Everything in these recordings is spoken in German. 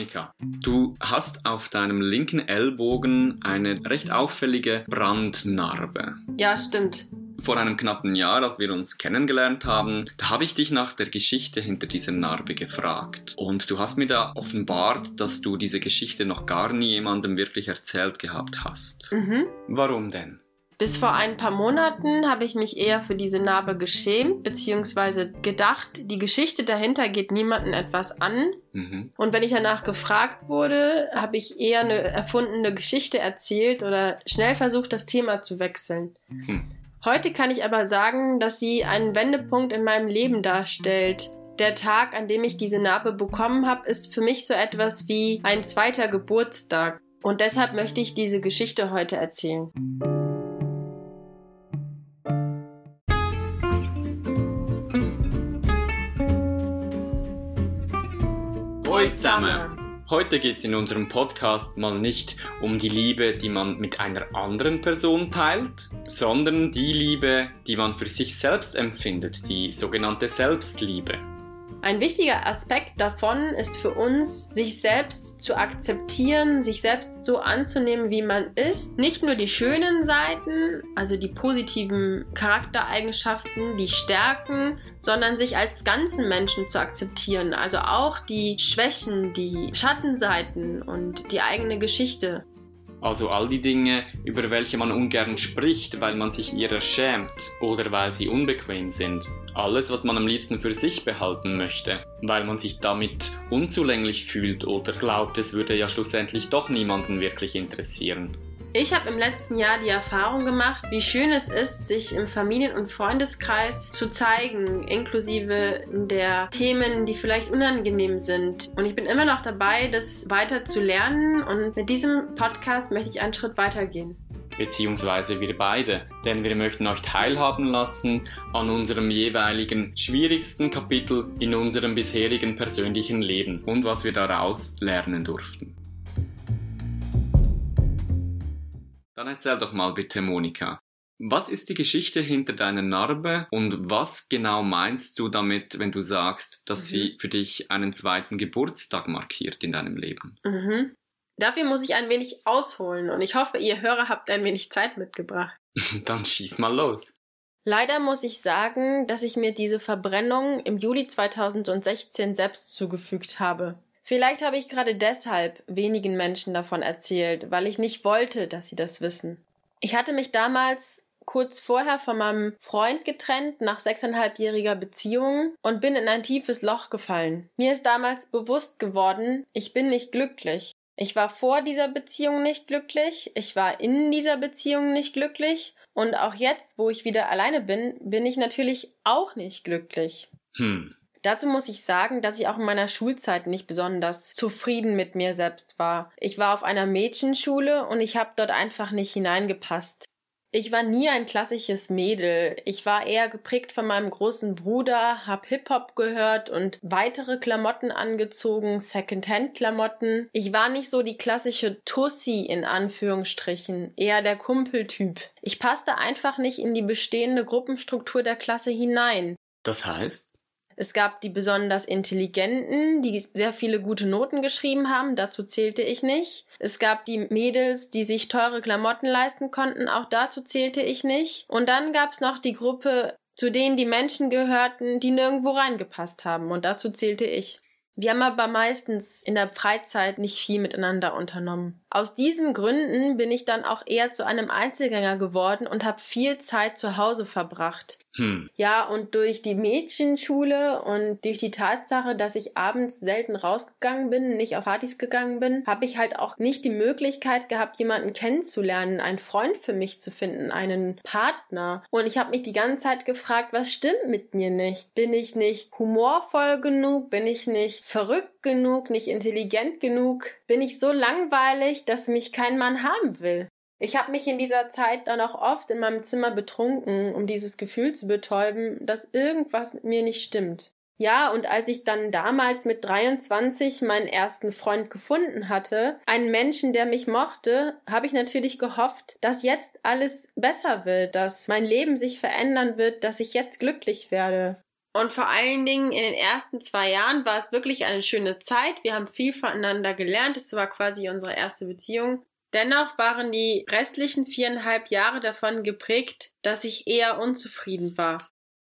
Monika, du hast auf deinem linken Ellbogen eine recht auffällige Brandnarbe. Ja, stimmt. Vor einem knappen Jahr, als wir uns kennengelernt haben, da habe ich dich nach der Geschichte hinter dieser Narbe gefragt. Und du hast mir da offenbart, dass du diese Geschichte noch gar nie jemandem wirklich erzählt gehabt hast. Mhm. Warum denn? Bis vor ein paar Monaten habe ich mich eher für diese Narbe geschämt, beziehungsweise gedacht, die Geschichte dahinter geht niemandem etwas an. Mhm. Und wenn ich danach gefragt wurde, habe ich eher eine erfundene Geschichte erzählt oder schnell versucht, das Thema zu wechseln. Hm. Heute kann ich aber sagen, dass sie einen Wendepunkt in meinem Leben darstellt. Der Tag, an dem ich diese Narbe bekommen habe, ist für mich so etwas wie ein zweiter Geburtstag. Und deshalb möchte ich diese Geschichte heute erzählen. Zusammen! Heute geht es in unserem Podcast mal nicht um die Liebe, die man mit einer anderen Person teilt, sondern die Liebe, die man für sich selbst empfindet, die sogenannte Selbstliebe. Ein wichtiger Aspekt davon ist für uns, sich selbst zu akzeptieren, sich selbst so anzunehmen, wie man ist. Nicht nur die schönen Seiten, also die positiven Charaktereigenschaften, die Stärken, sondern sich als ganzen Menschen zu akzeptieren. Also auch die Schwächen, die Schattenseiten und die eigene Geschichte. Also all die Dinge, über welche man ungern spricht, weil man sich ihrer schämt oder weil sie unbequem sind. Alles, was man am liebsten für sich behalten möchte, weil man sich damit unzulänglich fühlt oder glaubt, es würde ja schlussendlich doch niemanden wirklich interessieren. Ich habe im letzten Jahr die Erfahrung gemacht, wie schön es ist, sich im Familien- und Freundeskreis zu zeigen, inklusive der Themen, die vielleicht unangenehm sind. Und ich bin immer noch dabei, das weiter zu lernen und mit diesem Podcast möchte ich einen Schritt weitergehen. Beziehungsweise wir beide, denn wir möchten euch teilhaben lassen an unserem jeweiligen schwierigsten Kapitel in unserem bisherigen persönlichen Leben und was wir daraus lernen durften. Dann erzähl doch mal bitte, Monika. Was ist die Geschichte hinter deiner Narbe und was genau meinst du damit, wenn du sagst, dass Mhm. sie für dich einen zweiten Geburtstag markiert in deinem Leben? Mhm. Dafür muss ich ein wenig ausholen und ich hoffe, ihr Hörer habt ein wenig Zeit mitgebracht. Dann schieß mal los. Leider muss ich sagen, dass ich mir diese Verbrennung im Juli 2016 selbst zugefügt habe. Vielleicht habe ich gerade deshalb wenigen Menschen davon erzählt, weil ich nicht wollte, dass sie das wissen. Ich hatte mich damals kurz vorher von meinem Freund getrennt nach sechseinhalbjähriger Beziehung und bin in ein tiefes Loch gefallen. Mir ist damals bewusst geworden, ich bin nicht glücklich. Ich war vor dieser Beziehung nicht glücklich, ich war in dieser Beziehung nicht glücklich und auch jetzt, wo ich wieder alleine bin, bin ich natürlich auch nicht glücklich. Hm. Dazu muss ich sagen, dass ich auch in meiner Schulzeit nicht besonders zufrieden mit mir selbst war. Ich war auf einer Mädchenschule und ich habe dort einfach nicht hineingepasst. Ich war nie ein klassisches Mädel. Ich war eher geprägt von meinem großen Bruder, hab Hip-Hop gehört und weitere Klamotten angezogen, Secondhand-Klamotten. Ich war nicht so die klassische Tussi in Anführungsstrichen, eher der Kumpeltyp. Ich passte einfach nicht in die bestehende Gruppenstruktur der Klasse hinein. Das heißt? Es gab die besonders Intelligenten, die sehr viele gute Noten geschrieben haben, dazu zählte ich nicht. Es gab die Mädels, die sich teure Klamotten leisten konnten, auch dazu zählte ich nicht. Und dann gab es noch die Gruppe, zu denen die Menschen gehörten, die nirgendwo reingepasst haben, und dazu zählte ich. Wir haben aber meistens in der Freizeit nicht viel miteinander unternommen. Aus diesen Gründen bin ich dann auch eher zu einem Einzelgänger geworden und habe viel Zeit zu Hause verbracht. Hm. Ja, und durch die Mädchenschule und durch die Tatsache, dass ich abends selten rausgegangen bin, nicht auf Partys gegangen bin, habe ich halt auch nicht die Möglichkeit gehabt, jemanden kennenzulernen, einen Freund für mich zu finden, einen Partner. Und ich habe mich die ganze Zeit gefragt, was stimmt mit mir nicht? Bin ich nicht humorvoll genug? Bin ich nicht verrückt genug? Nicht intelligent genug? Bin ich so langweilig, dass mich kein Mann haben will? Ich habe mich in dieser Zeit dann auch oft in meinem Zimmer betrunken, um dieses Gefühl zu betäuben, dass irgendwas mit mir nicht stimmt. Ja, und als ich dann damals mit 23 meinen ersten Freund gefunden hatte, einen Menschen, der mich mochte, habe ich natürlich gehofft, dass jetzt alles besser wird, dass mein Leben sich verändern wird, dass ich jetzt glücklich werde. Und vor allen Dingen in den ersten zwei Jahren war es wirklich eine schöne Zeit. Wir haben viel voneinander gelernt. Es war quasi unsere erste Beziehung. Dennoch waren die restlichen viereinhalb Jahre davon geprägt, dass ich eher unzufrieden war.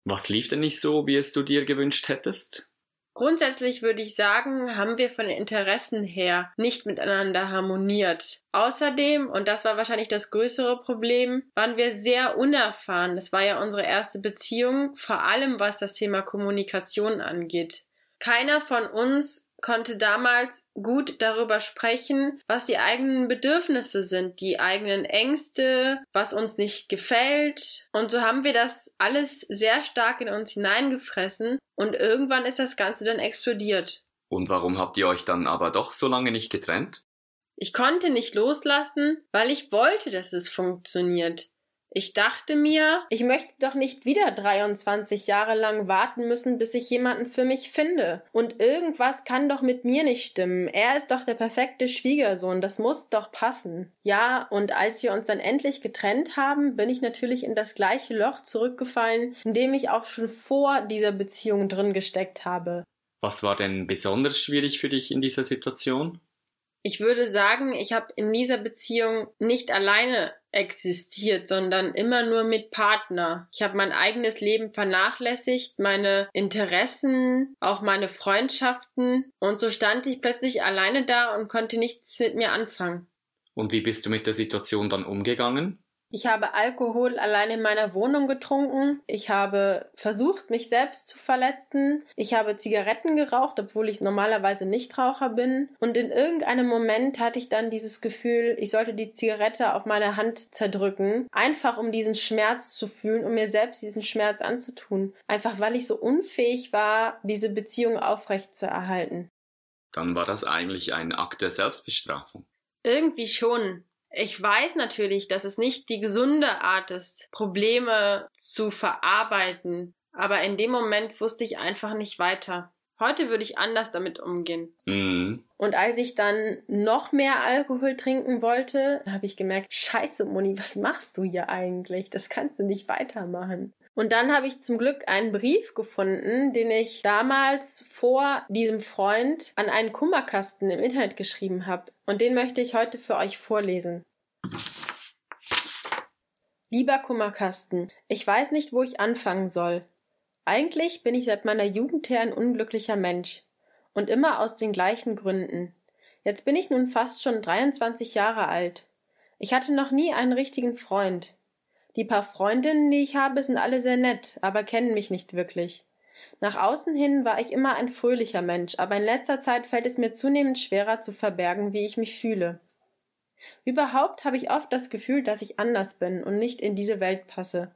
Was lief denn nicht so, wie es du dir gewünscht hättest? Grundsätzlich würde ich sagen, haben wir von den Interessen her nicht miteinander harmoniert. Außerdem, und das war wahrscheinlich das größere Problem, waren wir sehr unerfahren. Das war ja unsere erste Beziehung, vor allem was das Thema Kommunikation angeht. Keiner von uns konnte damals gut darüber sprechen, was die eigenen Bedürfnisse sind, die eigenen Ängste, was uns nicht gefällt. Und so haben wir das alles sehr stark in uns hineingefressen und irgendwann ist das Ganze dann explodiert. Und warum habt ihr euch dann aber doch so lange nicht getrennt? Ich konnte nicht loslassen, weil ich wollte, dass es funktioniert. Ich dachte mir, ich möchte doch nicht wieder 23 Jahre lang warten müssen, bis ich jemanden für mich finde. Und irgendwas kann doch mit mir nicht stimmen. Er ist doch der perfekte Schwiegersohn, das muss doch passen. Ja, und als wir uns dann endlich getrennt haben, bin ich natürlich in das gleiche Loch zurückgefallen, in dem ich auch schon vor dieser Beziehung drin gesteckt habe. Was war denn besonders schwierig für dich in dieser Situation? Ich würde sagen, ich habe in dieser Beziehung nicht alleine existiert, sondern immer nur mit Partner. Ich habe mein eigenes Leben vernachlässigt, meine Interessen, auch meine Freundschaften und so stand ich plötzlich alleine da und konnte nichts mit mir anfangen. Und wie bist du mit der Situation dann umgegangen? Ich habe Alkohol allein in meiner Wohnung getrunken. Ich habe versucht, mich selbst zu verletzen. Ich habe Zigaretten geraucht, obwohl ich normalerweise Nichtraucher bin. Und in irgendeinem Moment hatte ich dann dieses Gefühl, ich sollte die Zigarette auf meine Hand zerdrücken. Einfach um diesen Schmerz zu fühlen, um mir selbst diesen Schmerz anzutun. Einfach weil ich so unfähig war, diese Beziehung aufrecht zu erhalten. Dann war das eigentlich ein Akt der Selbstbestrafung. Irgendwie schon. Ich weiß natürlich, dass es nicht die gesunde Art ist, Probleme zu verarbeiten, aber in dem Moment wusste ich einfach nicht weiter. Heute würde ich anders damit umgehen. Mhm. Und als ich dann noch mehr Alkohol trinken wollte, habe ich gemerkt, scheiße, Moni, was machst du hier eigentlich? Das kannst du nicht weitermachen. Und dann habe ich zum Glück einen Brief gefunden, den ich damals vor diesem Freund an einen Kummerkasten im Internet geschrieben habe. Und den möchte ich heute für euch vorlesen. Lieber Kummerkasten, ich weiß nicht, wo ich anfangen soll. Eigentlich bin ich seit meiner Jugend her ein unglücklicher Mensch. Und immer aus den gleichen Gründen. Jetzt bin ich nun fast schon 23 Jahre alt. Ich hatte noch nie einen richtigen Freund. Die paar Freundinnen, die ich habe, sind alle sehr nett, aber kennen mich nicht wirklich. Nach außen hin war ich immer ein fröhlicher Mensch, aber in letzter Zeit fällt es mir zunehmend schwerer zu verbergen, wie ich mich fühle. Überhaupt habe ich oft das Gefühl, dass ich anders bin und nicht in diese Welt passe.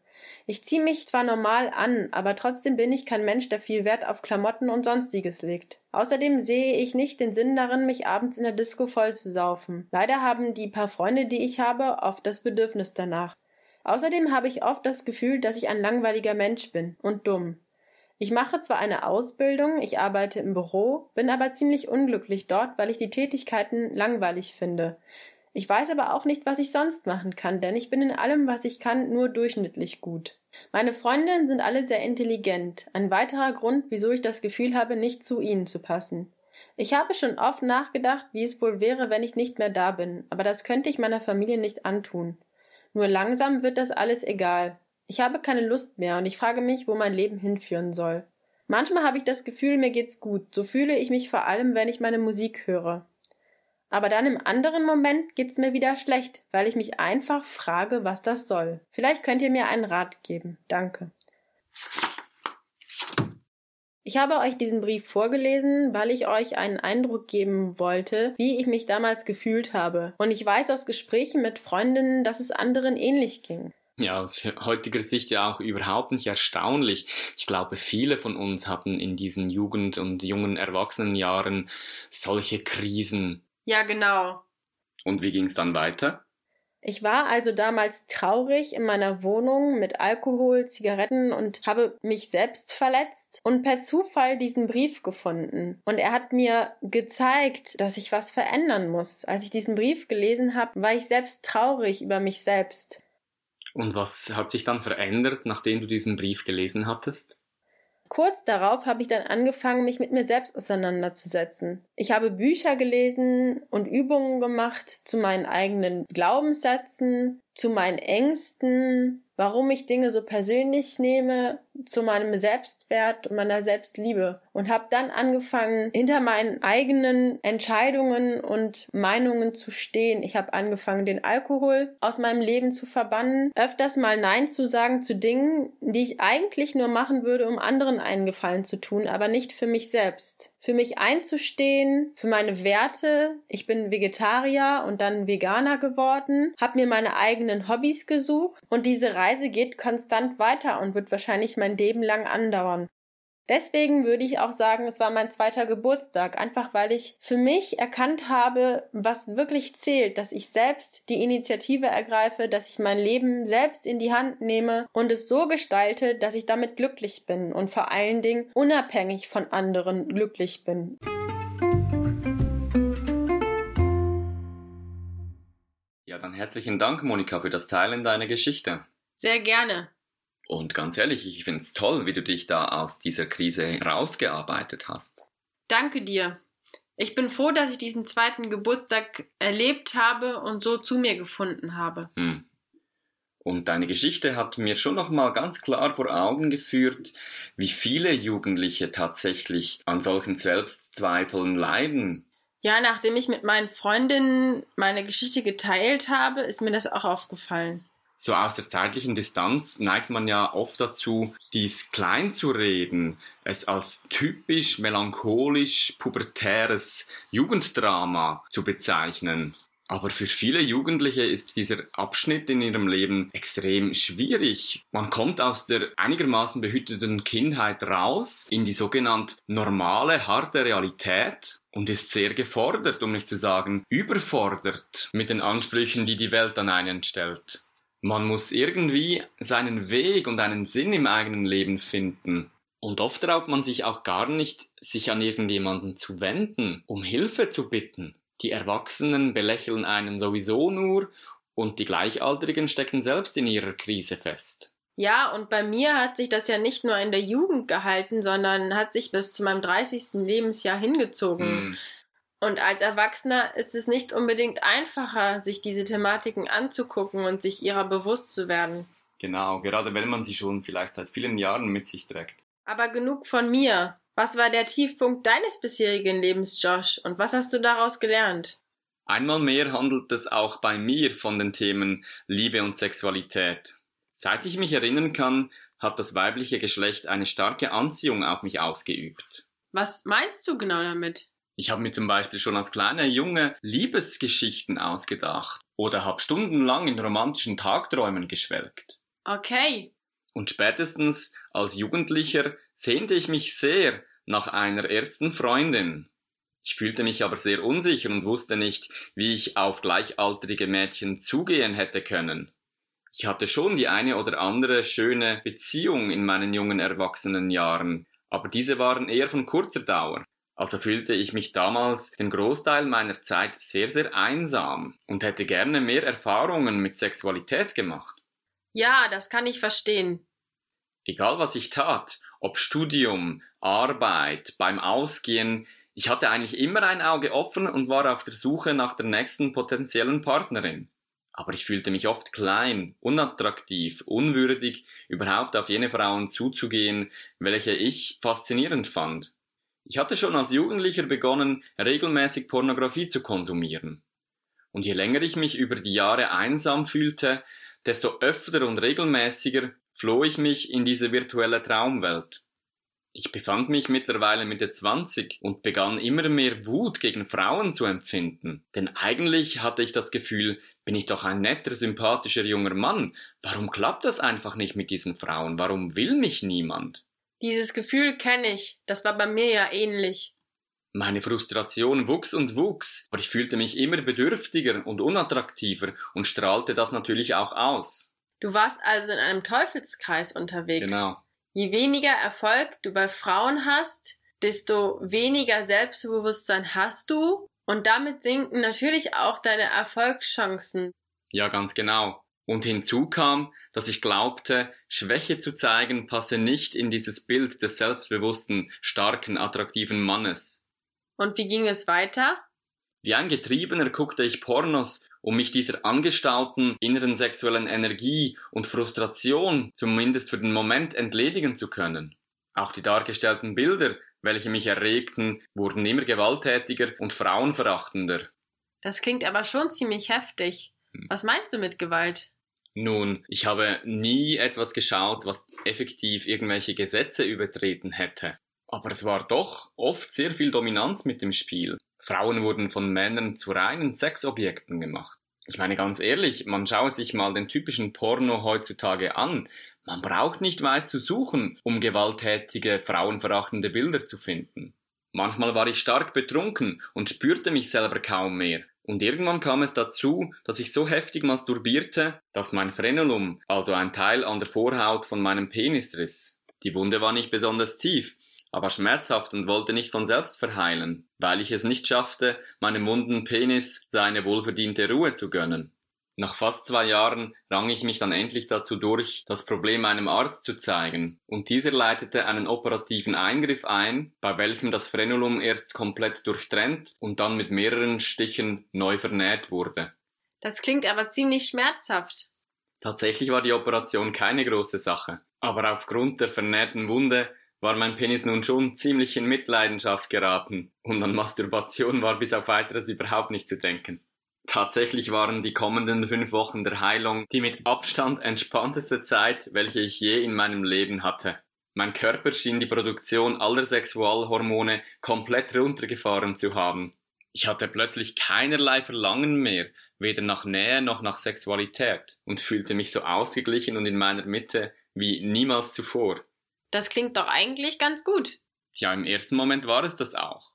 Ich ziehe mich zwar normal an, aber trotzdem bin ich kein Mensch, der viel Wert auf Klamotten und sonstiges legt. Außerdem sehe ich nicht den Sinn darin, mich abends in der Disco voll zu saufen. Leider haben die paar Freunde, die ich habe, oft das Bedürfnis danach. Außerdem habe ich oft das Gefühl, dass ich ein langweiliger Mensch bin und dumm. Ich mache zwar eine Ausbildung, ich arbeite im Büro, bin aber ziemlich unglücklich dort, weil ich die Tätigkeiten langweilig finde. Ich weiß aber auch nicht, was ich sonst machen kann, denn ich bin in allem, was ich kann, nur durchschnittlich gut. Meine Freundinnen sind alle sehr intelligent, ein weiterer Grund, wieso ich das Gefühl habe, nicht zu ihnen zu passen. Ich habe schon oft nachgedacht, wie es wohl wäre, wenn ich nicht mehr da bin, aber das könnte ich meiner Familie nicht antun. Nur langsam wird das alles egal. Ich habe keine Lust mehr und ich frage mich, wo mein Leben hinführen soll. Manchmal habe ich das Gefühl, mir geht's gut. So fühle ich mich vor allem, wenn ich meine Musik höre. Aber dann im anderen Moment geht's mir wieder schlecht, weil ich mich einfach frage, was das soll. Vielleicht könnt ihr mir einen Rat geben. Danke. Ich habe euch diesen Brief vorgelesen, weil ich euch einen Eindruck geben wollte, wie ich mich damals gefühlt habe. Und ich weiß aus Gesprächen mit Freundinnen, dass es anderen ähnlich ging. Ja, aus heutiger Sicht ja auch überhaupt nicht erstaunlich. Ich glaube, viele von uns hatten in diesen Jugend- und jungen Erwachsenenjahren solche Krisen. Ja, genau. Und wie ging es dann weiter? Ich war also damals traurig in meiner Wohnung mit Alkohol, Zigaretten und habe mich selbst verletzt und per Zufall diesen Brief gefunden. Und er hat mir gezeigt, dass ich was verändern muss. Als ich diesen Brief gelesen habe, war ich selbst traurig über mich selbst. Und was hat sich dann verändert, nachdem du diesen Brief gelesen hattest? Kurz darauf habe ich dann angefangen, mich mit mir selbst auseinanderzusetzen. Ich habe Bücher gelesen und Übungen gemacht zu meinen eigenen Glaubenssätzen, zu meinen Ängsten, warum ich Dinge so persönlich nehme, zu meinem Selbstwert und meiner Selbstliebe und habe dann angefangen, hinter meinen eigenen Entscheidungen und Meinungen zu stehen. Ich habe angefangen, den Alkohol aus meinem Leben zu verbannen, öfters mal Nein zu sagen zu Dingen, die ich eigentlich nur machen würde, um anderen einen Gefallen zu tun, aber nicht für mich selbst. Für mich einzustehen, für meine Werte. Ich bin Vegetarier und dann Veganer geworden, habe mir meine eigenen Hobbys gesucht und diese Reise geht konstant weiter und wird wahrscheinlich mein Leben lang andauern. Deswegen würde ich auch sagen, es war mein zweiter Geburtstag, einfach weil ich für mich erkannt habe, was wirklich zählt, dass ich selbst die Initiative ergreife, dass ich mein Leben selbst in die Hand nehme und es so gestalte, dass ich damit glücklich bin und vor allen Dingen unabhängig von anderen glücklich bin. Ja, dann herzlichen Dank, Monika, für das Teilen deiner Geschichte. Sehr gerne. Und ganz ehrlich, ich finde es toll, wie du dich da aus dieser Krise rausgearbeitet hast. Danke dir. Ich bin froh, dass ich diesen zweiten Geburtstag erlebt habe und so zu mir gefunden habe. Hm. Und deine Geschichte hat mir schon noch mal ganz klar vor Augen geführt, wie viele Jugendliche tatsächlich an solchen Selbstzweifeln leiden. Ja, nachdem ich mit meinen Freundinnen meine Geschichte geteilt habe, ist mir das auch aufgefallen so aus der zeitlichen Distanz neigt man ja oft dazu, dies klein zu reden, es als typisch melancholisch pubertäres Jugenddrama zu bezeichnen. Aber für viele Jugendliche ist dieser Abschnitt in ihrem Leben extrem schwierig. Man kommt aus der einigermaßen behüteten Kindheit raus in die sogenannte normale, harte Realität und ist sehr gefordert, um nicht zu sagen überfordert mit den Ansprüchen, die die Welt an einen stellt. Man muss irgendwie seinen Weg und einen Sinn im eigenen Leben finden. Und oft traut man sich auch gar nicht, sich an irgendjemanden zu wenden, um Hilfe zu bitten. Die Erwachsenen belächeln einen sowieso nur und die Gleichaltrigen stecken selbst in ihrer Krise fest. Ja, und bei mir hat sich das ja nicht nur in der Jugend gehalten, sondern hat sich bis zu meinem 30. Lebensjahr hingezogen. Mm. Und als Erwachsener ist es nicht unbedingt einfacher, sich diese Thematiken anzugucken und sich ihrer bewusst zu werden. Genau, gerade wenn man sie schon vielleicht seit vielen Jahren mit sich trägt. Aber genug von mir. Was war der Tiefpunkt deines bisherigen Lebens, Josh, und was hast du daraus gelernt? Einmal mehr handelt es auch bei mir von den Themen Liebe und Sexualität. Seit ich mich erinnern kann, hat das weibliche Geschlecht eine starke Anziehung auf mich ausgeübt. Was meinst du genau damit? Ich habe mir zum Beispiel schon als kleiner Junge Liebesgeschichten ausgedacht oder habe stundenlang in romantischen Tagträumen geschwelgt. Okay. Und spätestens als Jugendlicher sehnte ich mich sehr nach einer ersten Freundin. Ich fühlte mich aber sehr unsicher und wusste nicht, wie ich auf gleichaltrige Mädchen zugehen hätte können. Ich hatte schon die eine oder andere schöne Beziehung in meinen jungen erwachsenen Jahren, aber diese waren eher von kurzer Dauer. Also fühlte ich mich damals den Großteil meiner Zeit sehr, sehr einsam und hätte gerne mehr Erfahrungen mit Sexualität gemacht. Ja, das kann ich verstehen. Egal was ich tat, ob Studium, Arbeit, beim Ausgehen, ich hatte eigentlich immer ein Auge offen und war auf der Suche nach der nächsten potenziellen Partnerin. Aber ich fühlte mich oft klein, unattraktiv, unwürdig, überhaupt auf jene Frauen zuzugehen, welche ich faszinierend fand. Ich hatte schon als Jugendlicher begonnen, regelmäßig Pornografie zu konsumieren. Und je länger ich mich über die Jahre einsam fühlte, desto öfter und regelmäßiger floh ich mich in diese virtuelle Traumwelt. Ich befand mich mittlerweile Mitte 20 und begann immer mehr Wut gegen Frauen zu empfinden. Denn eigentlich hatte ich das Gefühl, bin ich doch ein netter, sympathischer junger Mann. Warum klappt das einfach nicht mit diesen Frauen? Warum will mich niemand? Dieses Gefühl kenne ich, das war bei mir ja ähnlich. Meine Frustration wuchs und wuchs, aber ich fühlte mich immer bedürftiger und unattraktiver und strahlte das natürlich auch aus. Du warst also in einem Teufelskreis unterwegs. Genau. Je weniger Erfolg du bei Frauen hast, desto weniger Selbstbewusstsein hast du und damit sinken natürlich auch deine Erfolgschancen. Ja, ganz genau. Und hinzu kam, dass ich glaubte, Schwäche zu zeigen passe nicht in dieses Bild des selbstbewussten, starken, attraktiven Mannes. Und wie ging es weiter? Wie ein Getriebener guckte ich Pornos, um mich dieser angestauten inneren sexuellen Energie und Frustration zumindest für den Moment entledigen zu können. Auch die dargestellten Bilder, welche mich erregten, wurden immer gewalttätiger und frauenverachtender. Das klingt aber schon ziemlich heftig. Hm. Was meinst du mit Gewalt? Nun, ich habe nie etwas geschaut, was effektiv irgendwelche Gesetze übertreten hätte. Aber es war doch oft sehr viel Dominanz mit dem Spiel. Frauen wurden von Männern zu reinen Sexobjekten gemacht. Ich meine ganz ehrlich, man schaue sich mal den typischen Porno heutzutage an. Man braucht nicht weit zu suchen, um gewalttätige, frauenverachtende Bilder zu finden. Manchmal war ich stark betrunken und spürte mich selber kaum mehr. Und irgendwann kam es dazu, dass ich so heftig masturbierte, dass mein Frenulum, also ein Teil an der Vorhaut von meinem Penis riss. Die Wunde war nicht besonders tief, aber schmerzhaft und wollte nicht von selbst verheilen, weil ich es nicht schaffte, meinem wunden Penis seine wohlverdiente Ruhe zu gönnen. Nach fast zwei Jahren rang ich mich dann endlich dazu durch, das Problem einem Arzt zu zeigen, und dieser leitete einen operativen Eingriff ein, bei welchem das Frenulum erst komplett durchtrennt und dann mit mehreren Stichen neu vernäht wurde. Das klingt aber ziemlich schmerzhaft. Tatsächlich war die Operation keine große Sache, aber aufgrund der vernähten Wunde war mein Penis nun schon ziemlich in Mitleidenschaft geraten, und an Masturbation war bis auf weiteres überhaupt nicht zu denken. Tatsächlich waren die kommenden fünf Wochen der Heilung die mit Abstand entspannteste Zeit, welche ich je in meinem Leben hatte. Mein Körper schien die Produktion aller Sexualhormone komplett runtergefahren zu haben. Ich hatte plötzlich keinerlei Verlangen mehr, weder nach Nähe noch nach Sexualität, und fühlte mich so ausgeglichen und in meiner Mitte wie niemals zuvor. Das klingt doch eigentlich ganz gut. Tja, im ersten Moment war es das auch.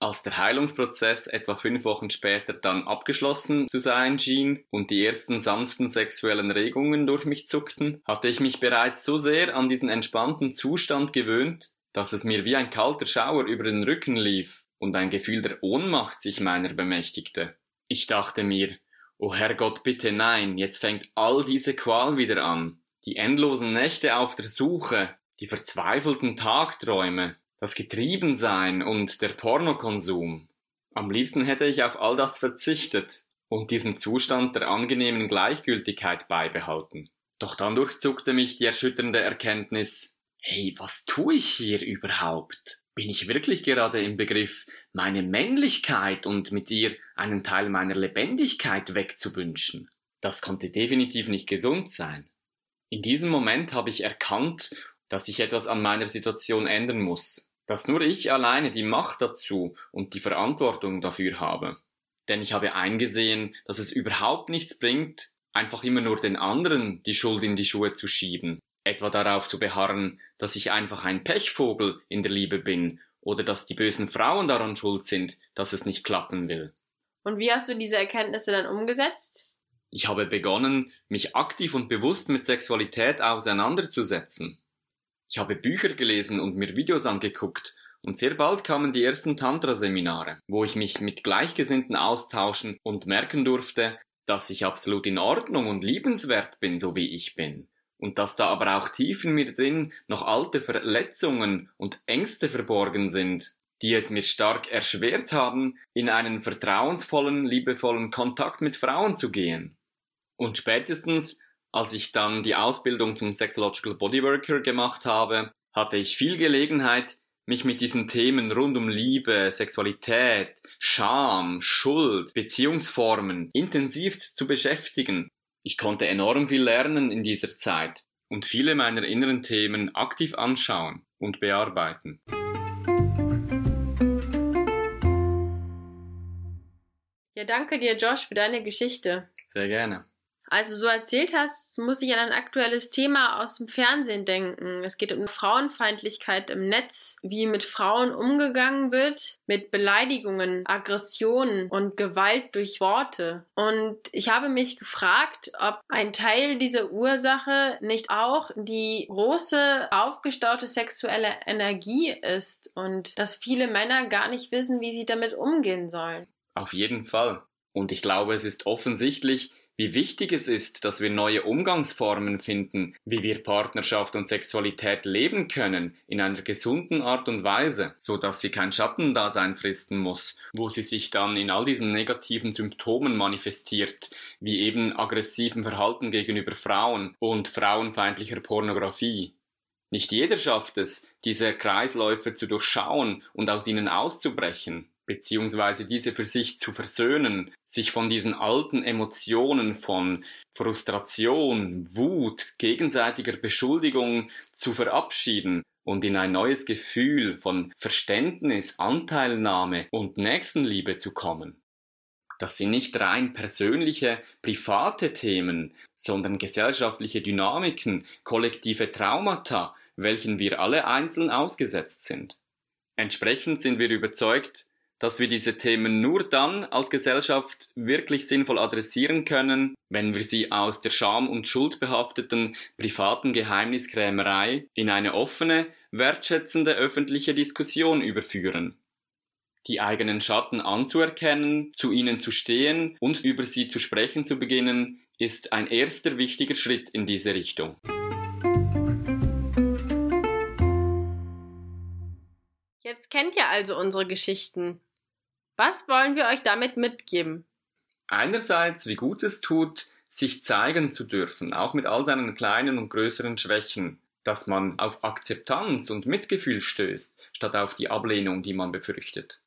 Als der Heilungsprozess etwa fünf Wochen später dann abgeschlossen zu sein schien und die ersten sanften sexuellen Regungen durch mich zuckten, hatte ich mich bereits so sehr an diesen entspannten Zustand gewöhnt, dass es mir wie ein kalter Schauer über den Rücken lief und ein Gefühl der Ohnmacht sich meiner bemächtigte. Ich dachte mir, oh Herrgott, bitte nein, jetzt fängt all diese Qual wieder an. Die endlosen Nächte auf der Suche, die verzweifelten Tagträume, das Getriebensein und der Pornokonsum. Am liebsten hätte ich auf all das verzichtet und diesen Zustand der angenehmen Gleichgültigkeit beibehalten. Doch dann durchzuckte mich die erschütternde Erkenntnis, hey, was tue ich hier überhaupt? Bin ich wirklich gerade im Begriff, meine Männlichkeit und mit ihr einen Teil meiner Lebendigkeit wegzuwünschen? Das konnte definitiv nicht gesund sein. In diesem Moment habe ich erkannt, dass ich etwas an meiner Situation ändern muss dass nur ich alleine die Macht dazu und die Verantwortung dafür habe. Denn ich habe eingesehen, dass es überhaupt nichts bringt, einfach immer nur den anderen die Schuld in die Schuhe zu schieben, etwa darauf zu beharren, dass ich einfach ein Pechvogel in der Liebe bin oder dass die bösen Frauen daran schuld sind, dass es nicht klappen will. Und wie hast du diese Erkenntnisse dann umgesetzt? Ich habe begonnen, mich aktiv und bewusst mit Sexualität auseinanderzusetzen. Ich habe Bücher gelesen und mir Videos angeguckt und sehr bald kamen die ersten Tantra-Seminare, wo ich mich mit Gleichgesinnten austauschen und merken durfte, dass ich absolut in Ordnung und liebenswert bin, so wie ich bin. Und dass da aber auch tief in mir drin noch alte Verletzungen und Ängste verborgen sind, die es mir stark erschwert haben, in einen vertrauensvollen, liebevollen Kontakt mit Frauen zu gehen. Und spätestens, als ich dann die Ausbildung zum Sexological Bodyworker gemacht habe, hatte ich viel Gelegenheit, mich mit diesen Themen rund um Liebe, Sexualität, Scham, Schuld, Beziehungsformen intensiv zu beschäftigen. Ich konnte enorm viel lernen in dieser Zeit und viele meiner inneren Themen aktiv anschauen und bearbeiten. Ja, danke dir, Josh, für deine Geschichte. Sehr gerne. Also so erzählt hast, muss ich an ein aktuelles Thema aus dem Fernsehen denken. Es geht um Frauenfeindlichkeit im Netz, wie mit Frauen umgegangen wird, mit Beleidigungen, Aggressionen und Gewalt durch Worte. Und ich habe mich gefragt, ob ein Teil dieser Ursache nicht auch die große aufgestaute sexuelle Energie ist und dass viele Männer gar nicht wissen, wie sie damit umgehen sollen. Auf jeden Fall. Und ich glaube, es ist offensichtlich, wie wichtig es ist, dass wir neue Umgangsformen finden, wie wir Partnerschaft und Sexualität leben können in einer gesunden Art und Weise, so dass sie kein Schattendasein fristen muss, wo sie sich dann in all diesen negativen Symptomen manifestiert, wie eben aggressiven Verhalten gegenüber Frauen und frauenfeindlicher Pornografie. Nicht jeder schafft es, diese Kreisläufe zu durchschauen und aus ihnen auszubrechen beziehungsweise diese für sich zu versöhnen, sich von diesen alten Emotionen von Frustration, Wut, gegenseitiger Beschuldigung zu verabschieden und in ein neues Gefühl von Verständnis, Anteilnahme und Nächstenliebe zu kommen. Das sind nicht rein persönliche, private Themen, sondern gesellschaftliche Dynamiken, kollektive Traumata, welchen wir alle einzeln ausgesetzt sind. Entsprechend sind wir überzeugt, dass wir diese Themen nur dann als Gesellschaft wirklich sinnvoll adressieren können, wenn wir sie aus der scham- und schuldbehafteten privaten Geheimniskrämerei in eine offene, wertschätzende öffentliche Diskussion überführen. Die eigenen Schatten anzuerkennen, zu ihnen zu stehen und über sie zu sprechen zu beginnen, ist ein erster wichtiger Schritt in diese Richtung. Jetzt kennt ihr also unsere Geschichten. Was wollen wir euch damit mitgeben? Einerseits, wie gut es tut, sich zeigen zu dürfen, auch mit all seinen kleinen und größeren Schwächen, dass man auf Akzeptanz und Mitgefühl stößt, statt auf die Ablehnung, die man befürchtet.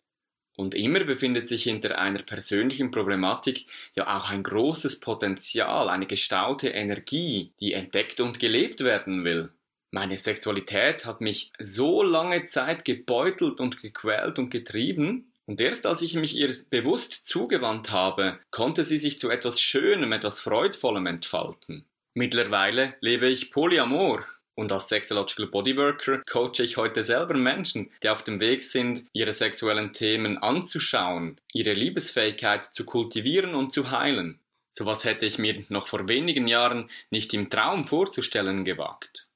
Und immer befindet sich hinter einer persönlichen Problematik ja auch ein großes Potenzial, eine gestaute Energie, die entdeckt und gelebt werden will. Meine Sexualität hat mich so lange Zeit gebeutelt und gequält und getrieben, und erst als ich mich ihr bewusst zugewandt habe, konnte sie sich zu etwas Schönem, etwas Freudvollem entfalten. Mittlerweile lebe ich Polyamor und als Sexological Bodyworker coache ich heute selber Menschen, die auf dem Weg sind, ihre sexuellen Themen anzuschauen, ihre Liebesfähigkeit zu kultivieren und zu heilen. Sowas hätte ich mir noch vor wenigen Jahren nicht im Traum vorzustellen gewagt.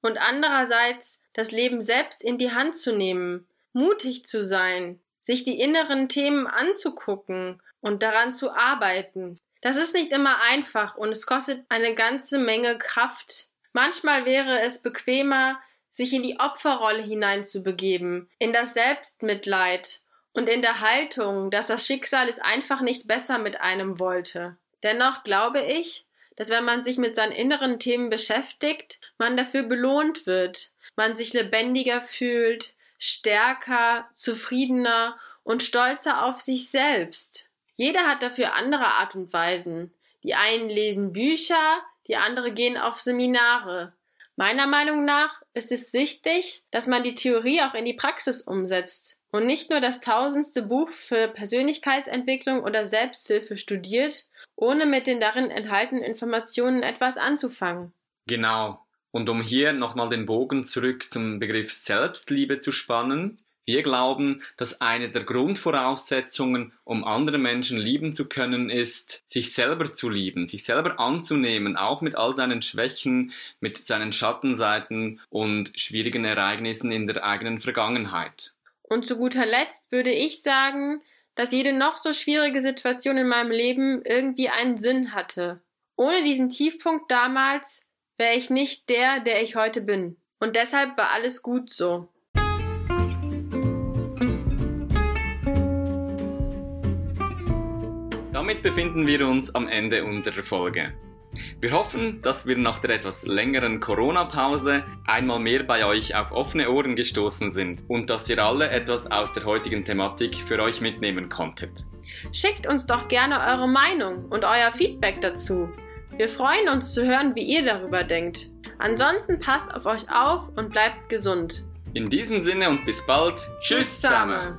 Und andererseits das Leben selbst in die Hand zu nehmen, mutig zu sein, sich die inneren Themen anzugucken und daran zu arbeiten. Das ist nicht immer einfach und es kostet eine ganze Menge Kraft. Manchmal wäre es bequemer, sich in die Opferrolle hineinzubegeben, in das Selbstmitleid und in der Haltung, dass das Schicksal es einfach nicht besser mit einem wollte. Dennoch glaube ich, dass wenn man sich mit seinen inneren Themen beschäftigt, man dafür belohnt wird, man sich lebendiger fühlt, stärker, zufriedener und stolzer auf sich selbst. Jeder hat dafür andere Art und Weisen. Die einen lesen Bücher, die andere gehen auf Seminare. Meiner Meinung nach ist es wichtig, dass man die Theorie auch in die Praxis umsetzt und nicht nur das tausendste Buch für Persönlichkeitsentwicklung oder Selbsthilfe studiert, ohne mit den darin enthaltenen Informationen etwas anzufangen. Genau. Und um hier nochmal den Bogen zurück zum Begriff Selbstliebe zu spannen, wir glauben, dass eine der Grundvoraussetzungen, um andere Menschen lieben zu können, ist, sich selber zu lieben, sich selber anzunehmen, auch mit all seinen Schwächen, mit seinen Schattenseiten und schwierigen Ereignissen in der eigenen Vergangenheit. Und zu guter Letzt würde ich sagen, dass jede noch so schwierige Situation in meinem Leben irgendwie einen Sinn hatte. Ohne diesen Tiefpunkt damals wäre ich nicht der, der ich heute bin. Und deshalb war alles gut so. Damit befinden wir uns am Ende unserer Folge. Wir hoffen, dass wir nach der etwas längeren Corona-Pause einmal mehr bei euch auf offene Ohren gestoßen sind und dass ihr alle etwas aus der heutigen Thematik für euch mitnehmen konntet. Schickt uns doch gerne eure Meinung und euer Feedback dazu. Wir freuen uns zu hören, wie ihr darüber denkt. Ansonsten passt auf euch auf und bleibt gesund. In diesem Sinne und bis bald. Tschüss zusammen.